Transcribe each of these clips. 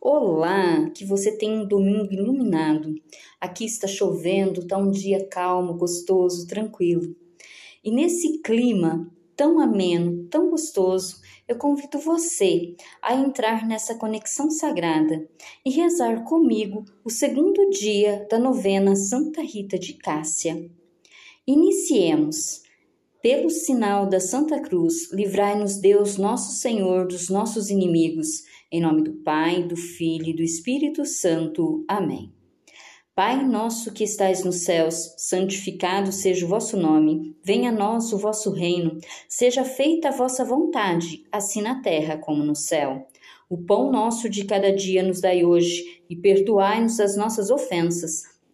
Olá, que você tenha um domingo iluminado. Aqui está chovendo, está um dia calmo, gostoso, tranquilo. E nesse clima tão ameno, tão gostoso, eu convido você a entrar nessa conexão sagrada e rezar comigo o segundo dia da novena Santa Rita de Cássia. Iniciemos. Pelo sinal da Santa Cruz, livrai-nos Deus, nosso Senhor, dos nossos inimigos. Em nome do Pai, do Filho e do Espírito Santo. Amém. Pai nosso que estais nos céus, santificado seja o vosso nome. Venha a nós o vosso reino. Seja feita a vossa vontade, assim na terra como no céu. O pão nosso de cada dia nos dai hoje, e perdoai-nos as nossas ofensas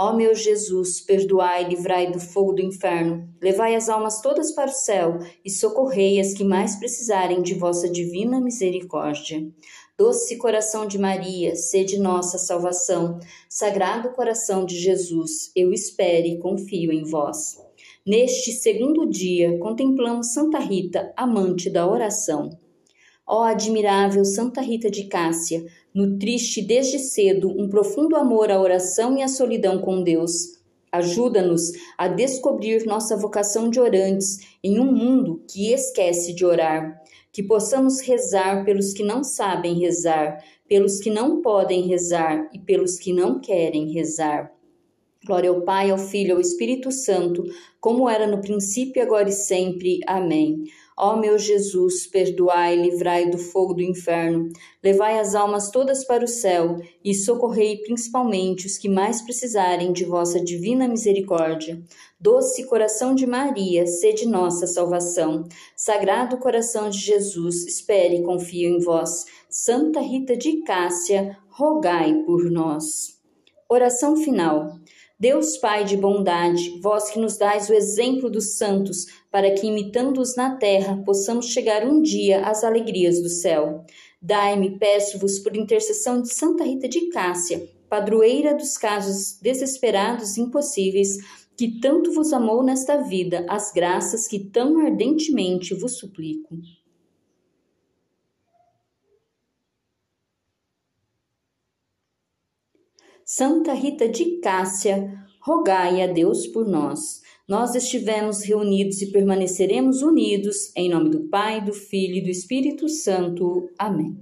Ó meu Jesus, perdoai e livrai do fogo do inferno, levai as almas todas para o céu e socorrei as que mais precisarem de vossa divina misericórdia. Doce coração de Maria, sede nossa salvação. Sagrado coração de Jesus, eu espero e confio em vós. Neste segundo dia, contemplamos Santa Rita, amante da oração. Ó admirável Santa Rita de Cássia, nutriste desde cedo um profundo amor à oração e à solidão com Deus. Ajuda-nos a descobrir nossa vocação de orantes em um mundo que esquece de orar que possamos rezar pelos que não sabem rezar, pelos que não podem rezar e pelos que não querem rezar. Glória ao Pai, ao Filho ao Espírito Santo, como era no princípio, agora e sempre. Amém. Ó meu Jesus, perdoai, livrai do fogo do inferno, levai as almas todas para o céu e socorrei principalmente os que mais precisarem de vossa divina misericórdia. Doce coração de Maria, sede nossa salvação. Sagrado coração de Jesus, espere e confio em vós. Santa Rita de Cássia, rogai por nós. Oração final. Deus Pai de bondade, vós que nos dais o exemplo dos santos, para que, imitando-os na terra, possamos chegar um dia às alegrias do céu. Dai-me, peço-vos, por intercessão de Santa Rita de Cássia, padroeira dos casos desesperados e impossíveis, que tanto vos amou nesta vida, as graças que tão ardentemente vos suplico. Santa Rita de Cássia, rogai a Deus por nós. Nós estivemos reunidos e permaneceremos unidos, em nome do Pai, do Filho e do Espírito Santo. Amém.